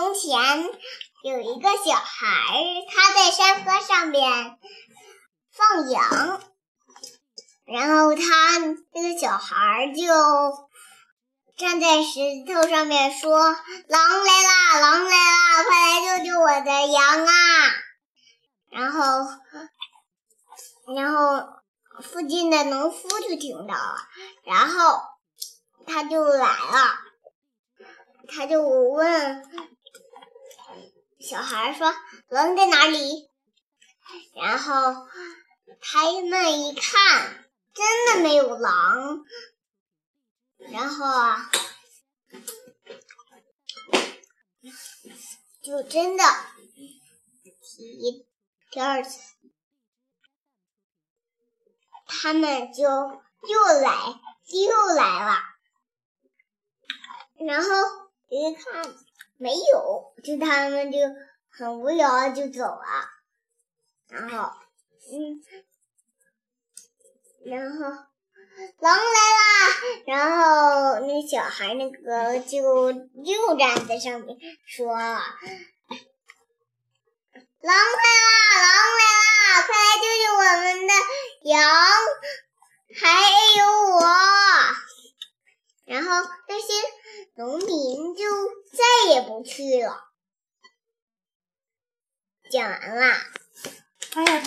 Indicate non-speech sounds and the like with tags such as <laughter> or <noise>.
从前有一个小孩，他在山坡上边放羊，然后他那个小孩就站在石头上面说：“狼来啦，狼来啦，快来救救我的羊啊！”然后，然后附近的农夫就听到了，然后他就来了，他就问小孩说：“狼在哪里？” <sniffs> 然后他们一看，真的没有狼，然后啊，就真的提。第二次，他们就又来又来了，然后一看没有，就他们就很无聊就走了。然后，嗯，然后狼来啦！然后那小孩那个就又站在上面说。狼来啦！狼来啦！快来救救我们的羊，还有我。然后那些农民就再也不去了。讲完了。哎呀。